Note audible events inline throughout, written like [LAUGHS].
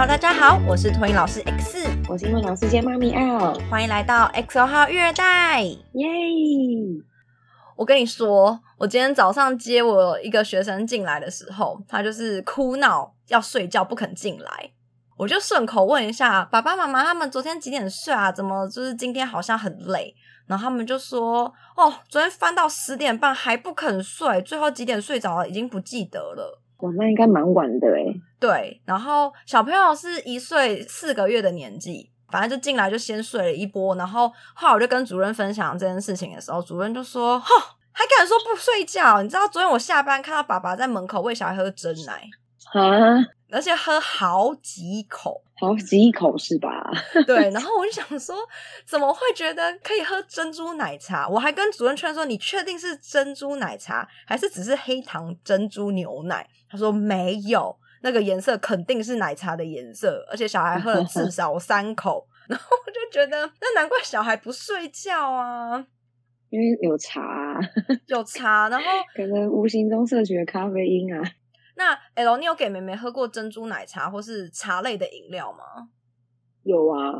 Hello，大家好，我是托音老师 X，我是英文老师兼妈咪 L，，欢迎来到 XO 号育儿袋，耶！我跟你说，我今天早上接我一个学生进来的时候，他就是哭闹要睡觉不肯进来，我就顺口问一下爸爸妈妈他们昨天几点睡啊？怎么就是今天好像很累？然后他们就说哦，昨天翻到十点半还不肯睡，最后几点睡着了已经不记得了。哇，那应该蛮晚的哎。对，然后小朋友是一岁四个月的年纪，反正就进来就先睡了一波，然后后来我就跟主任分享这件事情的时候，主任就说：“哈，还敢说不睡觉？你知道昨天我下班看到爸爸在门口喂小孩喝真奶啊，而且喝好几口。”好几口是吧？[LAUGHS] 对，然后我就想说，怎么会觉得可以喝珍珠奶茶？我还跟主任劝说，你确定是珍珠奶茶，还是只是黑糖珍珠牛奶？他说没有，那个颜色肯定是奶茶的颜色，而且小孩喝了至 [LAUGHS] 少三口。[LAUGHS] 然后我就觉得，那难怪小孩不睡觉啊，因为有茶，有茶，然后可能无形中摄取了咖啡因啊。那 L，你有给妹妹喝过珍珠奶茶或是茶类的饮料吗？有啊。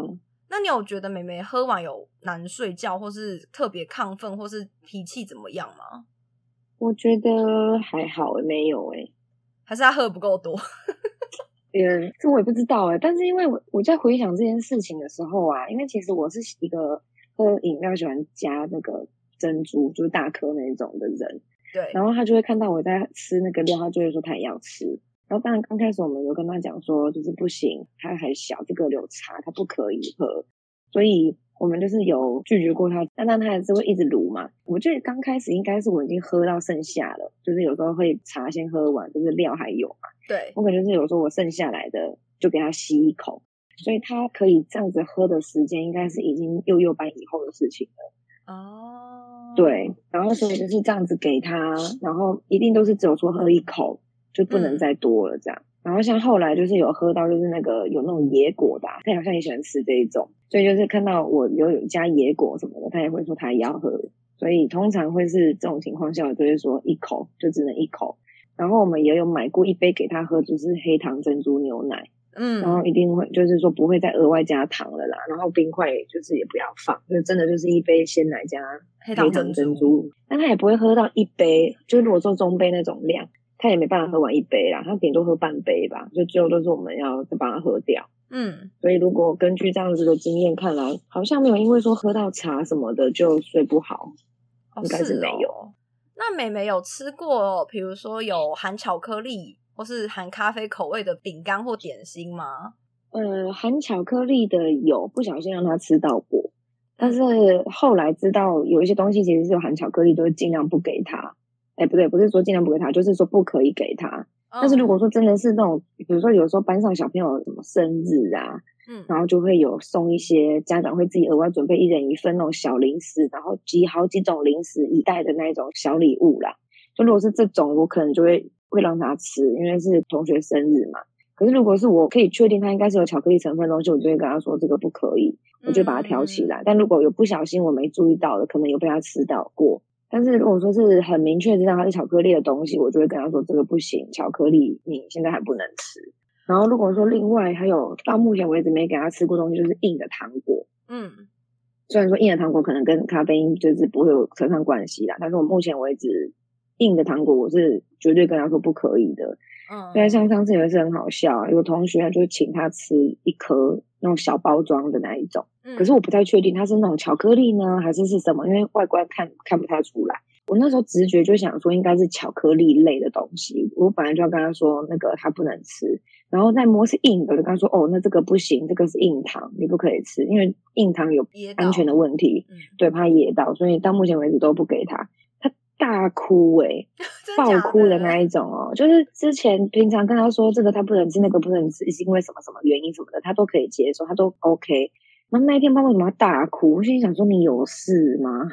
那你有觉得妹妹喝完有难睡觉，或是特别亢奋，或是脾气怎么样吗？我觉得还好，没有哎。还是她喝不够多？[LAUGHS] 嗯，这我也不知道哎。但是因为我我在回想这件事情的时候啊，因为其实我是一个喝饮料喜欢加那个珍珠，就是大颗那种的人。对，然后他就会看到我在吃那个料，他就会说他也要吃。然后当然刚开始我们有跟他讲说，就是不行，他还小，这个有茶他不可以喝。所以我们就是有拒绝过他，但但他还是会一直撸嘛。我觉得刚开始应该是我已经喝到剩下了，就是有时候会茶先喝完，就是料还有嘛。对，我感觉是有时候我剩下来的就给他吸一口，所以他可以这样子喝的时间，应该是已经幼幼班以后的事情了。哦。对，然后所以就是这样子给他，然后一定都是只有说喝一口，就不能再多了这样。然后像后来就是有喝到就是那个有那种野果的，他好像也喜欢吃这一种，所以就是看到我有有加野果什么的，他也会说他也要喝。所以通常会是这种情况下，我就会说一口就只能一口。然后我们也有买过一杯给他喝，就是黑糖珍珠牛奶。嗯，然后一定会就是说不会再额外加糖了啦，然后冰块就是也不要放，就真的就是一杯鲜奶加黑糖珍珠，但他也不会喝到一杯，就如果做中杯那种量，他也没办法喝完一杯啦，他顶多喝半杯吧，就最后都是我们要再帮他喝掉。嗯，所以如果根据这样子的经验看来，好像没有因为说喝到茶什么的就睡不好，应该是没有。那美美有吃过，比如说有含巧克力。或是含咖啡口味的饼干或点心吗？呃，含巧克力的有，不小心让他吃到过，但是后来知道有一些东西其实是有含巧克力，都会尽量不给他。哎，不对，不是说尽量不给他，就是说不可以给他。但是如果说真的是那种，比如说有时候班上小朋友什么生日啊，嗯，然后就会有送一些家长会自己额外准备一人一份那种小零食，然后集好几种零食一袋的那种小礼物啦。就如果是这种，我可能就会。会让他吃，因为是同学生日嘛。可是如果是我可以确定他应该是有巧克力成分东西，我就会跟他说这个不可以，我就把它挑起来。但如果有不小心我没注意到的，可能有被他吃到过。但是如果说是很明确知道它是巧克力的东西，我就会跟他说这个不行，巧克力你现在还不能吃。然后如果说另外还有到目前为止没给他吃过东西，就是硬的糖果。嗯，虽然说硬的糖果可能跟咖啡因就是不会有扯上关系啦，但是我目前为止。硬的糖果我是绝对跟他说不可以的，嗯，因为像上次有一次很好笑，有同学就请他吃一颗那种小包装的那一种，可是我不太确定它是那种巧克力呢还是是什么，因为外观看看不太出来。我那时候直觉就想说应该是巧克力类的东西，我本来就要跟他说那个他不能吃，然后再摸是硬的，就跟他说哦，那这个不行，这个是硬糖，你不可以吃，因为硬糖有安全的问题，对，怕噎到，所以到目前为止都不给他。大哭哎，[LAUGHS] 爆哭的那一种哦，就是之前平常跟他说这个他不能吃，那个不能吃，是因为什么什么原因什么的，他都可以接受，他都 OK。然后那一天，爸为什么要大哭？我心想说你有事吗？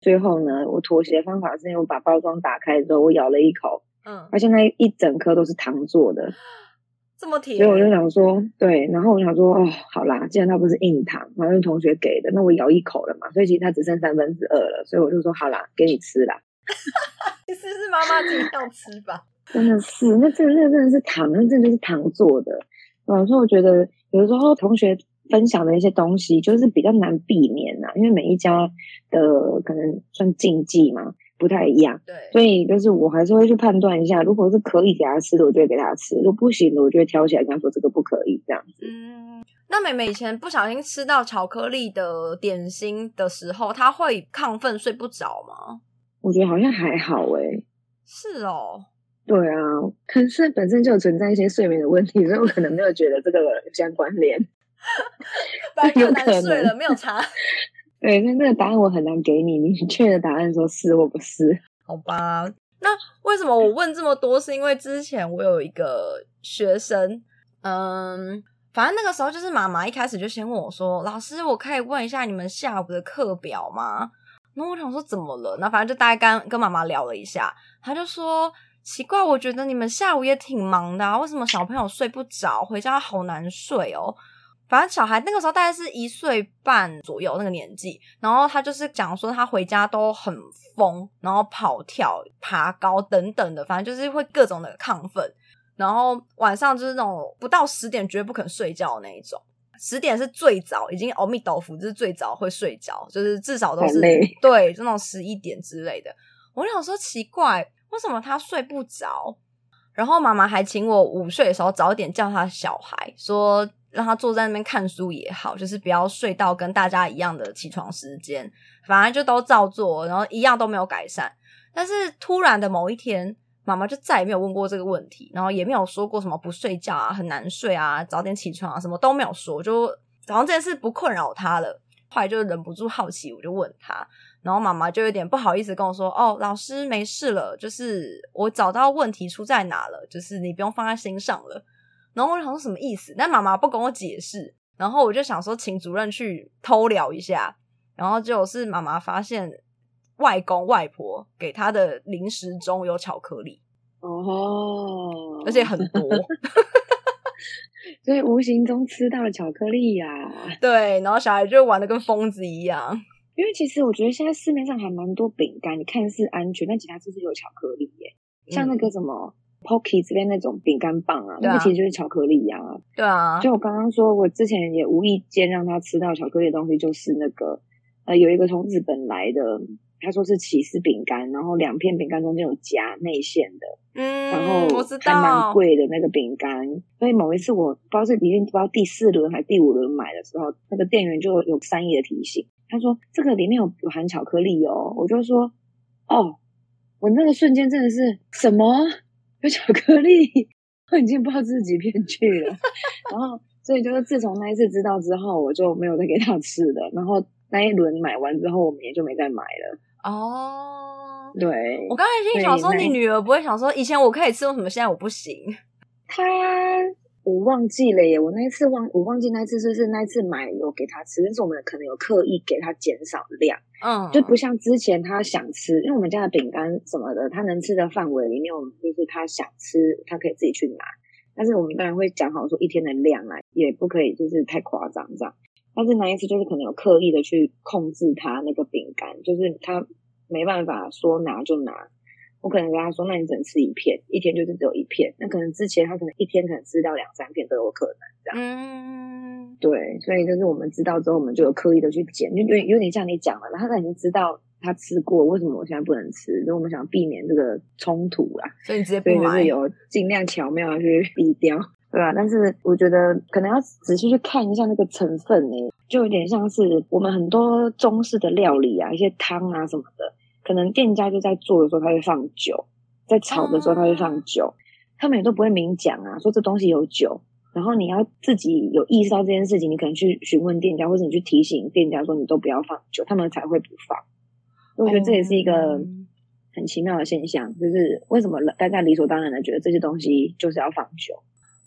最后呢，我妥协的方法是因为我把包装打开之后，我咬了一口，嗯，而且那一整颗都是糖做的，[GASPS] 这么甜。所以我就想说，对，然后我想说，哦，好啦，既然它不是硬糖，然后是同学给的，那我咬一口了嘛，所以其实它只剩三分之二了，所以我就说，好啦，给你吃啦。[LAUGHS] 其实是妈妈自己要吃吧，[LAUGHS] 真的是，那这那真的是糖，那真的是糖做的。嗯，所以我觉得有的时候同学分享的一些东西，就是比较难避免呐、因为每一家的可能算禁忌嘛，不太一样。对，所以就是我还是会去判断一下，如果是可以给他吃的，我就会给他吃；如果不行的，我就会挑起来跟他说这个不可以这样子。嗯，那妹妹以前不小心吃到巧克力的点心的时候，她会亢奋睡不着吗？我觉得好像还好诶、是哦，对啊，可是本身就存在一些睡眠的问题，所以我可能没有觉得这个有相关联。[LAUGHS] 本来就很有可难睡了，能没有查。[LAUGHS] 对，那那个答案我很难给你明 [LAUGHS] 确的答案，说是或不是。好吧，那为什么我问这么多？是因为之前我有一个学生，嗯，反正那个时候就是妈妈一开始就先问我说：“老师，我可以问一下你们下午的课表吗？”然后我想说怎么了？那反正就大概跟跟妈妈聊了一下，她就说：“奇怪，我觉得你们下午也挺忙的、啊，为什么小朋友睡不着，回家好难睡哦？”反正小孩那个时候大概是一岁半左右那个年纪，然后他就是讲说他回家都很疯，然后跑跳、爬高等等的，反正就是会各种的亢奋，然后晚上就是那种不到十点绝对不肯睡觉的那一种，十点是最早，已经阿弥豆腐，就是最早会睡着，就是至少都是对，就那种十一点之类的。我就想说奇怪，为什么他睡不着？然后妈妈还请我午睡的时候早点叫他小孩，说让他坐在那边看书也好，就是不要睡到跟大家一样的起床时间，反正就都照做，然后一样都没有改善。但是突然的某一天，妈妈就再也没有问过这个问题，然后也没有说过什么不睡觉啊、很难睡啊、早点起床啊，什么都没有说，就好像这件事不困扰他了。后来就忍不住好奇，我就问他，然后妈妈就有点不好意思跟我说：“哦，老师没事了，就是我找到问题出在哪了，就是你不用放在心上了。”然后我想说什么意思？但妈妈不跟我解释，然后我就想说请主任去偷聊一下，然后结果是妈妈发现外公外婆给他的零食中有巧克力，哦而且很多。[LAUGHS] 所以无形中吃到了巧克力呀、对，然后小孩就玩的跟疯子一样。因为其实我觉得现在市面上还蛮多饼干，你看似安全，但其他是不是有巧克力耶？像那个什么 Pocky 之类那种饼干棒啊，那个其实就是巧克力呀、对啊，就我刚刚说，我之前也无意间让他吃到巧克力的东西，就是那个呃，有一个从日本来的，他说是起司饼干，然后两片饼干中间有夹内馅的，嗯，然后还蛮，贵的那个饼干。所以某一次我不知道是已经不知道第四轮还是第五轮买的时候，那个店员就有善意的提醒，他说这个里面有有含巧克力哦，我就说哦，我那个瞬间真的是什么有巧克力，我已经不知道这是几片去了。然后所以就是自从那一次知道之后，我就没有再给他吃了。然后那一轮买完之后，我们也就没再买了。哦。对，我刚才心里想说，你女儿不会想说，以前我可以吃，为什么现在我不行？[LAUGHS] 她我忘记了耶，我那一次忘我忘记那一次是不是那一次买有给她吃，但是我们可能有刻意给她减少量，嗯，就不像之前她想吃，因为我们家的饼干什么的，她能吃的范围里面，我们就是她想吃，她可以自己去拿，但是我们当然会讲好说一天的量啊，也不可以就是太夸张这样。但是那一次就是可能有刻意的去控制他那个饼干，就是他没办法说拿就拿，我可能跟他说，那你只能吃一片，一天就是只有一片。那可能之前他可能一天可能吃到两三片都有可能这样。嗯，对，所以就是我们知道之后，我们就有刻意的去减，就有点有点像你讲了，他已经知道他吃过，为什么我现在不能吃？所以我们想避免这个冲突啦，所以你直接不就是，有尽量巧妙的去避掉，对啊、但是我觉得可能要仔细去看一下那个成分呢、就有点像是我们很多中式的料理啊，一些汤啊什么的，可能店家就在做的时候他会放酒，在炒的时候他会放酒，他们也都不会明讲啊，说这东西有酒。然后你要自己有意识到这件事情，你可能去询问店家，或者你去提醒店家说你都不要放酒，他们才会不放。我觉得这也是一个嗯很奇妙的现象，就是为什么大家理所当然的觉得这些东西就是要放酒？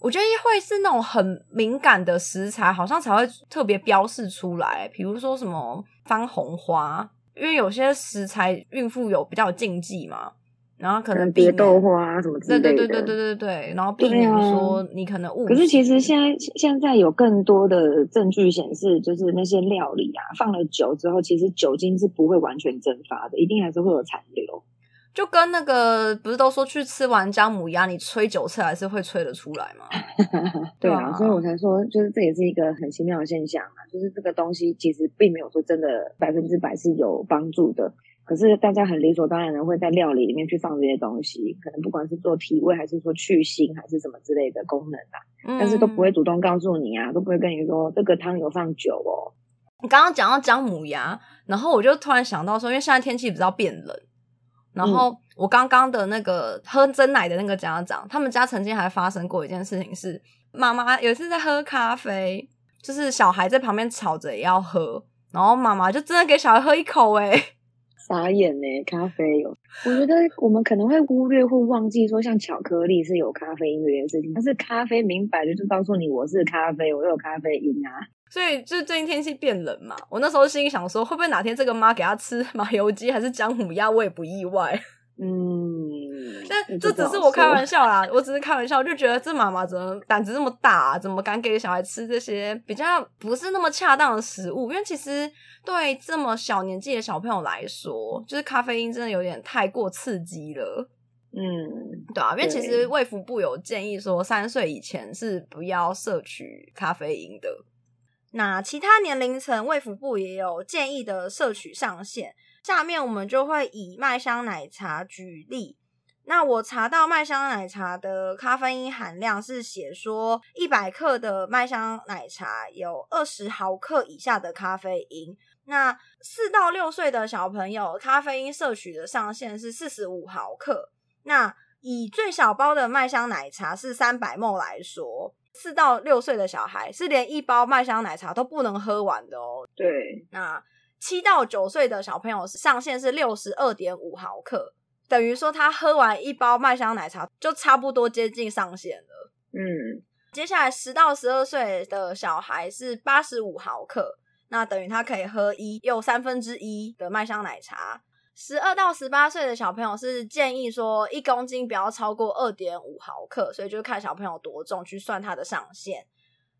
我觉得会是那种很敏感的食材，好像才会特别标示出来，比如说什么番红花，因为有些食材孕妇有比较有禁忌嘛，然后可可能能避免蝶豆花啊什么之对类的。对对对对对对，然后避免对啊说你可能误食。可是其实现在现在有更多的证据显示，就是那些料理啊，放了酒之后，其实酒精是不会完全蒸发的，一定还是会有残留。就跟那个不是都说去吃完姜母鸭，你吹九次还是会吹得出来吗？[LAUGHS] 对啊，所以我才说，就是这也是一个很奇妙的现象啊，就是这个东西其实并没有说真的百分之百是有帮助的，可是大家很理所当然的会在料理里面去放这些东西，可能不管是做提味还是说去腥还是什么之类的功能啊，但是都不会主动告诉你啊，都不会跟你说这个汤有放酒哦。你刚刚讲到姜母鸭，然后我就突然想到说，因为现在天气比较变冷。然后我刚刚的那个喝真奶的那个家长，他们家曾经还发生过一件事情，是妈妈有一次在喝咖啡，就是小孩在旁边吵着也要喝，然后妈妈就真的给小孩喝一口，哎，[LAUGHS] 傻眼呢，咖啡有，我觉得我们可能会忽略或忘记说，像巧克力是有咖啡因这件事情，但是咖啡明摆着就告诉你我是咖啡，我有咖啡因啊。所以就是最近天气变冷嘛，我那时候心里想说，会不会哪天这个妈给他吃麻油鸡还是姜母鸭，我也不意外。[LAUGHS] 嗯，但这只是我开玩笑啦，我只是开玩笑，就觉得这妈妈怎么胆子这么大，怎么敢给小孩吃这些比较不是那么恰当的食物？因为其实对这么小年纪的小朋友来说，就是咖啡因真的有点太过刺激了。嗯，对啊，因为其实卫福部有建议说，三岁以前是不要摄取咖啡因的。那其他年龄层，卫福部也有建议的摄取上限。下面我们就会以麦香奶茶举例。那我查到麦香奶茶的咖啡因含量是写说，一百克的麦香奶茶有二十毫克以下的咖啡因。那四到六岁的小朋友，咖啡因摄取的上限是四十五毫克。那以最小包的麦香奶茶是三百沫来说。四到六岁的小孩是连一包麦香奶茶都不能喝完的哦。对，那七到九岁的小朋友上限是六十二点五毫克，等于说他喝完一包麦香奶茶就差不多接近上限了。嗯，接下来十到十二岁的小孩是八十五毫克，那等于他可以喝一又三分之一的麦香奶茶。十二到十八岁的小朋友是建议说一公斤不要超过二点五毫克，所以就看小朋友多重去算它的上限。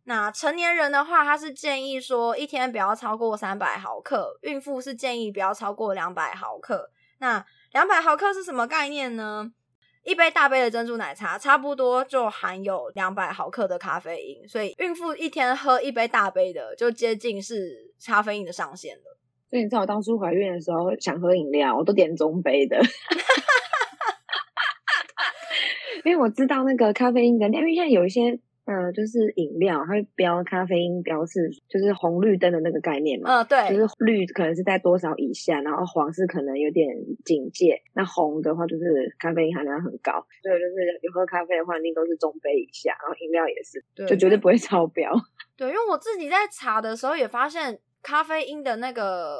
那成年人的话，他是建议说一天不要超过三百毫克，孕妇是建议不要超过两百毫克。那两百毫克是什么概念呢？一杯大杯的珍珠奶茶差不多就含有两百毫克的咖啡因，所以孕妇一天喝一杯大杯的，就接近是咖啡因的上限了。所以你知道我当初怀孕的时候想喝饮料，我都点中杯的，[LAUGHS] 因为我知道那个咖啡因的量，因为现在有一些呃，就是饮料它会标咖啡因标示，就是红绿灯的那个概念嘛。嗯，对，就是绿可能是在多少以下，然后黄是可能有点警戒，那红的话就是咖啡因含量很高。所以就是有喝咖啡的话，一定都是中杯以下，然后饮料也是，就绝对不会超标。对，因为我自己在查的时候也发现。咖啡因的那个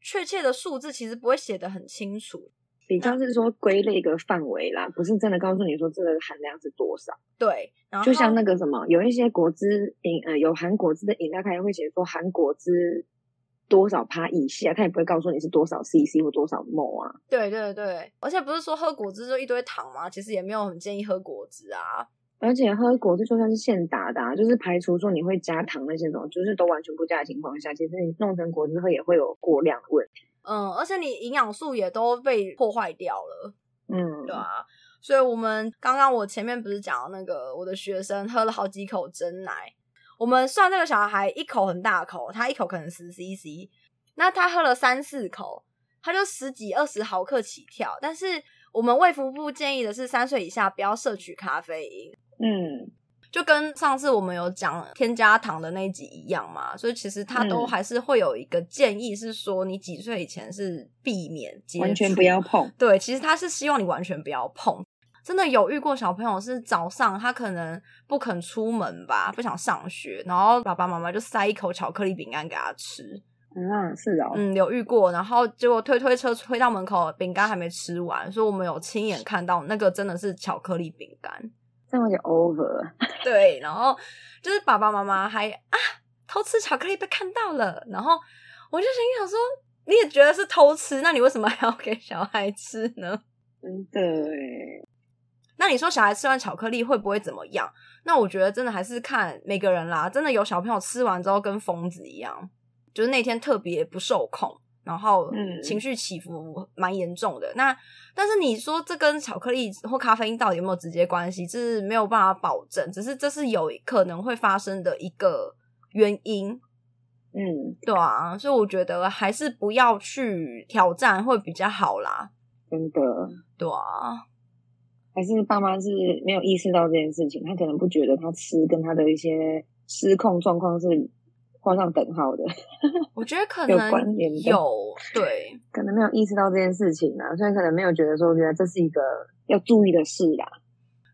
确切的数字其实不会写的很清楚，比较是说归类一个范围啦，不是真的告诉你说这个含量是多少。对，然后就像那个什么，有一些果汁饮，呃，有含果汁的饮料，它也会写说含果汁多少趴以下，它也不会告诉你是多少 CC 或多少 mol 啊。对对对，而且不是说喝果汁就一堆糖吗？其实也没有很建议喝果汁啊。而且喝果汁就算是现打的，啊就是排除说你会加糖那些种，就是都完全不加的情况下，其实你弄成果汁喝也会有过量的问题。嗯，而且你营养素也都被破坏掉了。嗯，对啊。所以我们刚刚我前面不是讲那个我的学生喝了好几口真奶，我们算那个小孩一口很大口，他一口可能十 CC，那他喝了三四口，他就十几二十毫克起跳。但是我们卫福部建议的是三岁以下不要摄取咖啡因。嗯，就跟上次我们有讲添加糖的那一集一样嘛，所以其实它都还是会有一个建议，是说你几岁以前是避免完全不要碰。对，其实他是希望你完全不要碰。真的有遇过小朋友是早上他可能不肯出门吧，不想上学，然后爸爸妈妈就塞一口巧克力饼干给他吃。嗯，是哦，嗯，有遇过，然后结果推推车推到门口，饼干还没吃完，所以我们有亲眼看到那个真的是巧克力饼干。这样就 over。[LAUGHS] 对，然后就是爸爸妈妈还啊偷吃巧克力被看到了，然后我就心想说，你也觉得是偷吃，那你为什么还要给小孩吃呢？真的那你说小孩吃完巧克力会不会怎么样？那我觉得真的还是看每个人啦。真的有小朋友吃完之后跟疯子一样，就是那天特别不受控，然后嗯情绪起伏蛮严重的。那但是你说这跟巧克力或咖啡因到底有没有直接关系？这是没有办法保证，只是这是有可能会发生的一个原因。嗯，对啊，所以我觉得还是不要去挑战会比较好啦。真的，对啊，还是爸妈是没有意识到这件事情，他可能不觉得他吃跟他的一些失控状况是画上等号的，[LAUGHS] 我觉得可有能关联的。有对，可能没有意识到这件事情啊，所以可能没有觉得说，觉得这是一个要注意的事啦。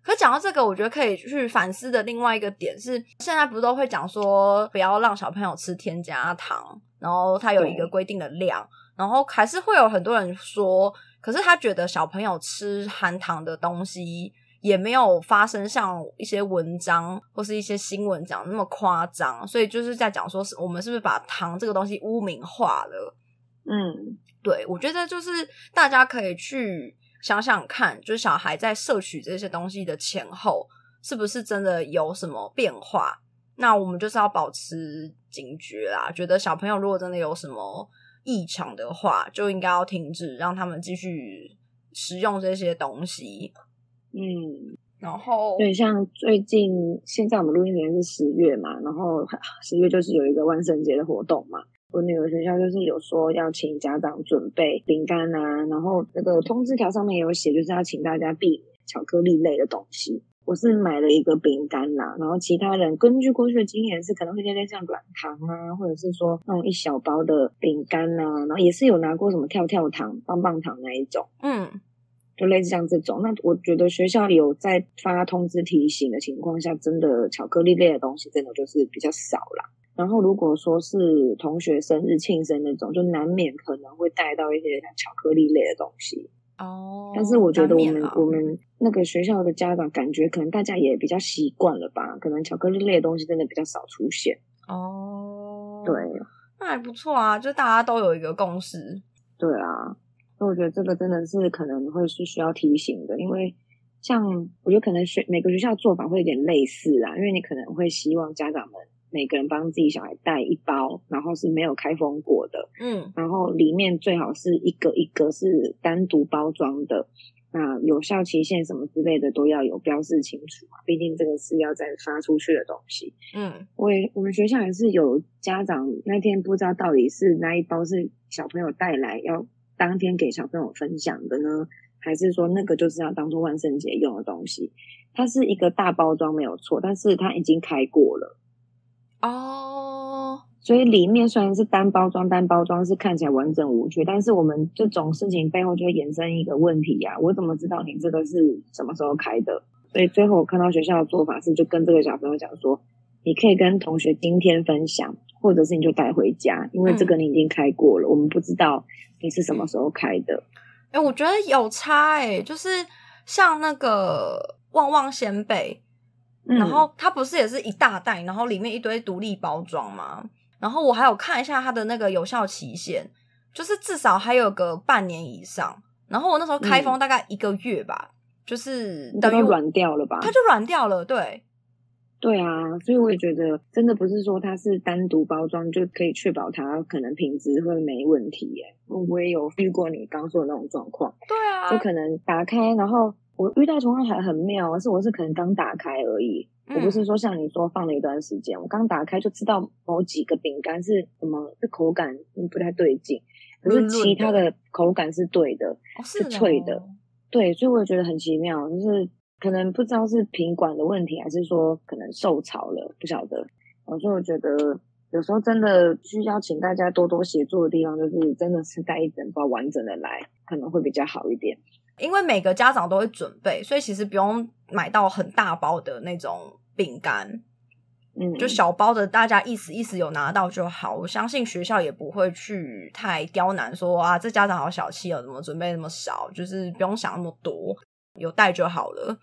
可讲到这个，我觉得可以去反思的另外一个点是，现在不是都会讲说不要让小朋友吃添加糖，然后它有一个对。规定的量，然后还是会有很多人说，可是他觉得小朋友吃含糖的东西也没有发生像一些文章或是一些新闻讲那么夸张，所以就是在讲说是我们是不是把糖这个东西污名化了？嗯，对，我觉得就是大家可以去想想看，就是小孩在摄取这些东西的前后，是不是真的有什么变化？那我们就是要保持警觉啦。觉得小朋友如果真的有什么异常的话，就应该要停止，让他们继续食用这些东西。嗯，然后，对，像最近现在我们录音时间是十月嘛，然后 [LAUGHS] 十月就是有一个万圣节的活动嘛。我女儿学校就是有说要请家长准备饼干啊，然后那个通知条上面也有写，就是要请大家避免巧克力类的东西。我是买了一个饼干啦，然后其他人根据过去的经验是可能会类似像软糖啊，或者是说那种一小包的饼干啊，然后也是有拿过什么跳跳糖、棒棒糖那一种。嗯，就类似像这种，那我觉得学校有在发通知提醒的情况下，真的巧克力类的东西真的就是比较少啦。然后如果说是同学生日庆生那种，就难免可能会带到一些像巧克力类的东西。哦，但是我觉得我们我们那个学校的家长感觉可能大家也比较习惯了吧，可能巧克力类的东西真的比较少出现。哦，对，那还不错啊，就大家都有一个共识。对啊，所以我觉得这个真的是可能会是需要提醒的，因为像我觉得可能学每个学校做法会有点类似啊，因为你可能会希望家长们每个人帮自己小孩带一包，然后是没有开封过的，嗯然后里面最好是一个一个是单独包装的，那有效期限什么之类的都要有标示清楚啊，毕竟这个是要再发出去的东西。嗯，我也我们学校也是有家长那天不知道到底是那一包是小朋友带来要当天给小朋友分享的呢，还是说那个就是要当做万圣节用的东西？它是一个大包装没有错，但是它已经开过了，哦，所以里面虽然是单包装，单包装是看起来完整无缺，但是我们这种事情背后就会衍生一个问题呀、我怎么知道你这个是什么时候开的？所以最后我看到学校的做法是，就跟这个小朋友讲说，你可以跟同学今天分享，或者是你就带回家，因为这个你已经开过了，我们不知道你是什么时候开的。哎、我觉得有差哎、就是像那个旺旺仙贝，嗯然后它不是也是一大袋，然后里面一堆独立包装吗？然后我还有看一下它的那个有效期限，就是至少还有个半年以上。然后我那时候开封大概一个月吧，就是等于软掉了吧？它就软掉了。对，对啊，所以我也觉得，真的不是说它是单独包装就可以确保它可能品质会没问题耶。我也有遇过你刚说的那种状况，对啊，就可能打开，然后我遇到情况还很妙，是我是可能刚打开而已，嗯我不是说像你说放了一段时间，我刚打开就知道某几个饼干是什么，这口感嗯不太对劲，可是其他的。的口感是对的，哦是是脆的哦。对，所以我也觉得很奇妙，就是可能不知道是品管的问题，还是说可能受潮了，不晓得。我觉得有时候真的需要请大家多多协助的地方，就是真的是带一整包完整的来，可能会比较好一点。因为每个家长都会准备，所以其实不用买到很大包的那种饼干，嗯，就小包的，大家意思意思有拿到就好。我相信学校也不会去太刁难说啊，这家长好小气哦，怎么准备那么少？就是不用想那么多，有带就好了。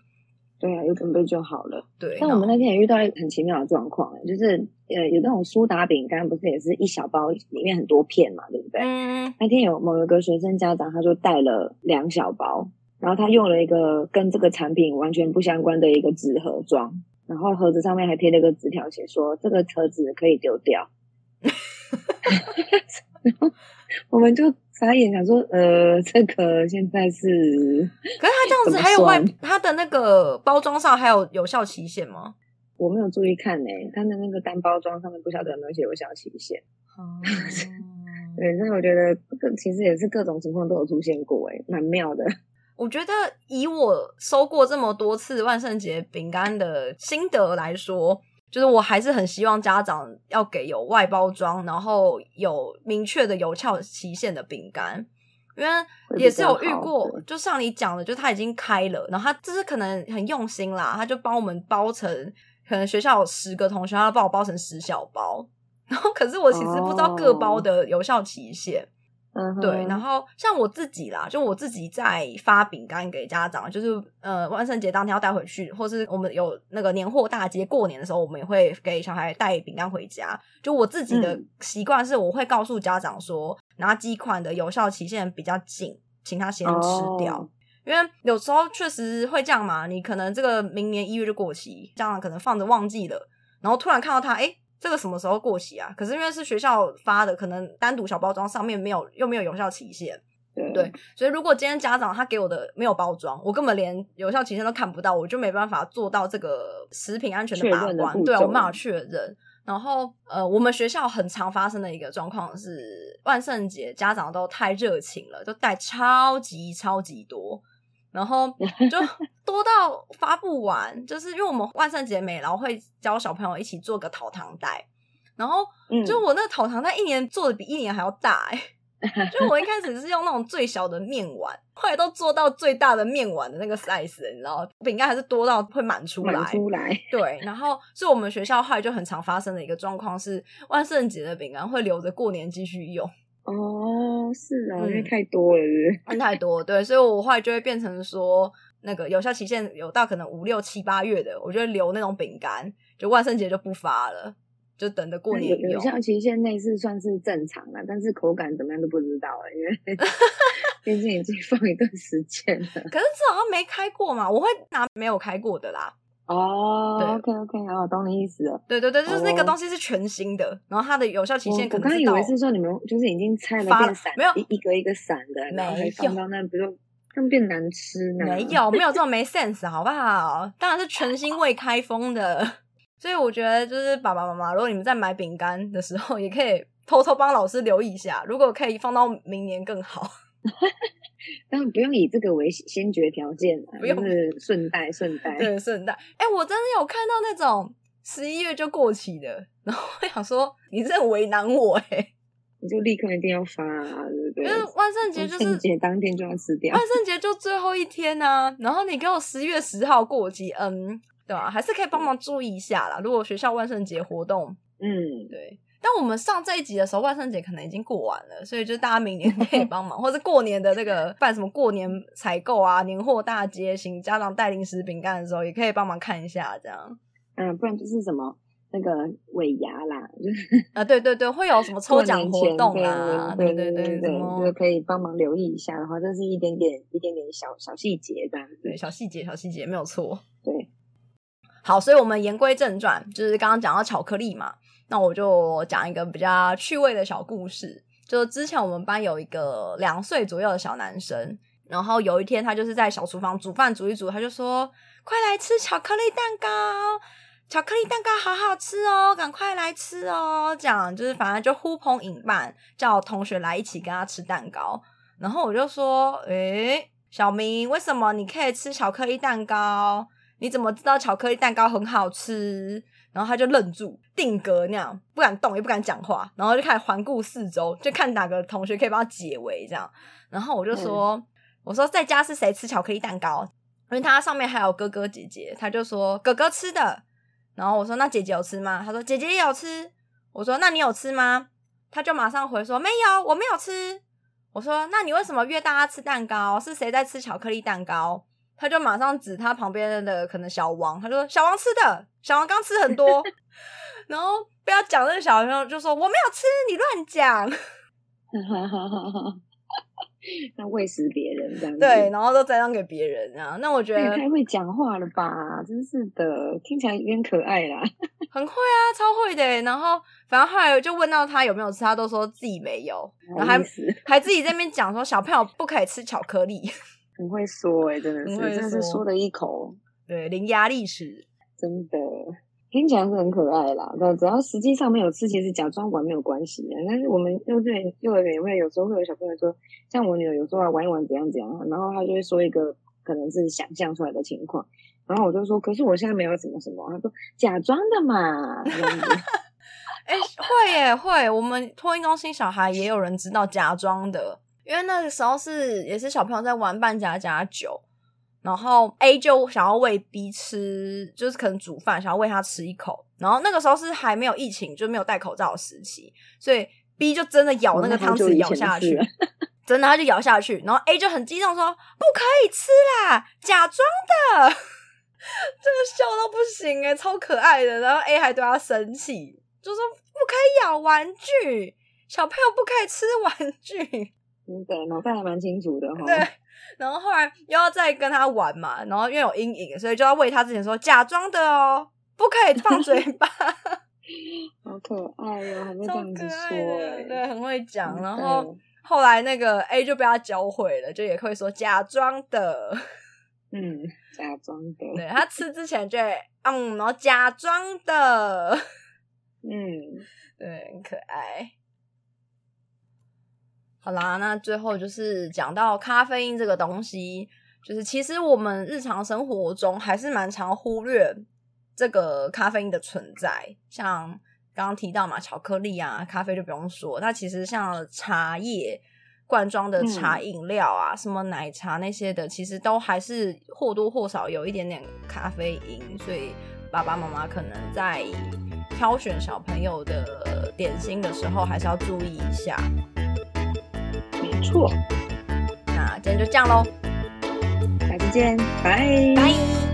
对啊，有准备就好了。对，但我们那天也遇到一个很奇妙的状况，就是呃，有那种苏打饼干，不是也是一小包，里面很多片嘛，对不对？嗯那天有某一个学生家长，他就带了两小包，然后他用了一个跟这个产品完全不相关的一个纸盒装，然后盒子上面还贴了一个纸条，写说这个盒子可以丢掉。[LAUGHS] [LAUGHS] 然后我们就傻眼，想说，呃，这个现在是，可是它这样子还有外它的那个包装上还有有效期限吗？我没有注意看呢，它的那个单包装上面不晓得有没有写有效期限。哦，[LAUGHS] 对，所以我觉得这个其实也是各种情况都有出现过，哎，蛮妙的。我觉得以我收过这么多次万圣节饼干的心得来说，就是我还是很希望家长要给有外包装，然后有明确的有效期限的饼干，因为也是有遇过，就像你讲的，就他已经开了，然后他就是可能很用心啦，他就帮我们包成，可能学校有十个同学，他帮我包成十小包，[LAUGHS] 然后可是我其实不知道各包的有效期限。对，然后像我自己啦，就我自己在发饼干给家长，就是呃万圣节当天要带回去，或是我们有那个年货大街过年的时候，我们也会给小孩带饼干回家。就我自己的习惯是，我会告诉家长说，哪几款的有效期限比较近，请他先吃掉，因为有时候确实会这样嘛。你可能这个明年一月就过期，家长可能放着忘记了，然后突然看到他，哎。这个什么时候过期啊？可是因为是学校发的，可能单独小包装上面没有，又没有有效期限。对，所以如果今天家长他给我的没有包装，我根本连有效期限都看不到，我就没办法做到这个食品安全的把关。对，我没法确认。然后，呃，我们学校很常发生的一个状况是，万圣节家长都太热情了，都带超级超级多。然后 [LAUGHS] 就多到发不完，就是因为我们万圣节美劳会教小朋友一起做个讨糖袋，然后就我那个讨糖袋一年做的比一年还要大哎，[LAUGHS] 就我一开始是用那种最小的面碗，后来都做到最大的面碗的那个 size，你知道，饼干还是多到会满出来，出来。对，然后是我们学校后来就很常发生的一个状况是，万圣节的饼干会留着过年继续用。哦，是啊，因为太多了，是 [LAUGHS] 太多，对，所以我后来就会变成说，那个有效期限有到可能五六七八月的，我就会留那种饼干，就万圣节就不发了，就等着过年用。有效期限内是算是正常了，但是口感怎么样都不知道了，因为 [LAUGHS] 毕竟已经放一段时间了。可是这好像没开过嘛，我会拿没有开过的啦。哦，OK OK，我懂你意思了。对对对，就是那个东西是全新的，然后它的有效期限可能。我刚以为是说你们就是已经拆了变散，没有一个一个散的，没放到那不就更变难吃呢？[LAUGHS] 没有没有这种没 sense 好不好？当然是全新未开封的，[LAUGHS] 所以我觉得就是爸爸妈妈，如果你们在买饼干的时候，也可以偷偷帮老师留意一下，如果可以放到明年更好。[LAUGHS] 但不用以这个为先决条件，不用是顺带顺带，对顺带。哎，我真的有看到那种十一月就过期的，然后我想说，你这很为难我哎，你就立刻一定要发，对不对？因为万圣节就是节当天就要吃掉，万圣节就最后一天呢。然后你给我十月十号过期，嗯，对吧？还是可以帮忙注意一下啦。如果学校万圣节活动，嗯，对。但我们上这一集的时候，万圣节可能已经过完了，所以就大家明年可以帮忙，[LAUGHS] 或者过年的那个办什么过年采购啊、年货大街，行家长带零食饼干的时候，也可以帮忙看一下，这样。嗯，不然就是什么那个尾牙啦，啊，对对对，会有什么抽奖活动啊？对对对对，就可以帮忙留意一下的话，这是一点点一点点小小细节，这样对，小细节小细节没有错。对，好，所以我们言归正传，就是刚刚讲到巧克力嘛。那我就讲一个比较趣味的小故事。就之前我们班有一个两岁左右的小男生，然后有一天他就是在小厨房煮饭煮一煮，他就说：“快来吃巧克力蛋糕，巧克力蛋糕好好吃哦，赶快来吃哦！”这样就是反正就呼朋引伴，叫同学来一起跟他吃蛋糕。然后我就说：“诶，小明，为什么你可以吃巧克力蛋糕？你怎么知道巧克力蛋糕很好吃？”然后他就愣住，定格那样，不敢动，也不敢讲话，然后就开始环顾四周，就看哪个同学可以帮他解围这样。然后我就说：“我说在家是谁吃巧克力蛋糕？因为他上面还有哥哥姐姐。”他就说：“哥哥吃的。”然后我说：“那姐姐有吃吗？”他说：“姐姐也有吃。”我说：“那你有吃吗？”他就马上回说：“没有，我没有吃。”我说：“那你为什么约大家吃蛋糕？是谁在吃巧克力蛋糕？”他就马上指他旁边的可能小王，他就说：“小王吃的，小王刚吃很多。[LAUGHS] ”然后不要讲那个小朋友就说：“我没有吃，你乱讲。[LAUGHS] ”那喂食别人人这样子。对，然后都栽赃给别人啊。那我觉得太会讲话了吧！真是的，听起来有点可爱啦。很会啊，超会的欸。然后反正后来就问到他有没有吃，他都说自己没有，然后还还自己在那边讲说小朋友不可以吃巧克力，很会说哎、真的是，真的是说说的一口，对，伶牙俐齿。真的听起来是很可爱啦。但只要实际上没有吃，其实假装玩没有关系的。但是我们幼稚园、幼儿园也会有时候会有小朋友说，像我女儿有时候啊玩一玩怎样怎样，然后她就会说一个可能是想象出来的情况，然后我就说，可是我现在没有什么什么，她说假装的嘛。哎、[LAUGHS] 会耶会，我们托婴中心小孩也有人知道假装的，因为那个时候是也是小朋友在玩扮家家酒，然后 A 就想要喂 B 吃，就是可能煮饭想要喂他吃一口，然后那个时候是还没有疫情，就没有戴口罩的时期，所以 B 就真的咬那个汤匙咬下去，[LAUGHS] 真的他就咬下去，然后 A 就很激动说不可以吃啦，假装的，[LAUGHS] 这个笑到不行哎、超可爱的，然后 A 还对他生气，就说不可以咬玩具，小朋友不可以吃玩具。真的脑袋还蛮清楚的哈。对，然后后来又要再跟他玩嘛，然后因为有阴影，所以就要喂他之前说假装的哦，不可以放嘴巴，[LAUGHS] 好可爱哟、还 [LAUGHS] 会这超样子可爱说的，哎、对，很会讲。然后后来那个 A 就被他教会了，就也会说假装的，嗯，假装的，对他吃之前就会嗯，然后假装的，嗯，[LAUGHS] 对，很可爱。好啦，那最后就是讲到咖啡因这个东西，就是其实我们日常生活中还是蛮常忽略这个咖啡因的存在。像刚刚提到嘛，巧克力啊，咖啡就不用说，那其实像茶叶、罐装的茶饮料啊，什么奶茶那些的，其实都还是或多或少有一点点咖啡因，所以爸爸妈妈可能在挑选小朋友的点心的时候，还是要注意一下。没错。那今天就这样喽，下次见，拜拜。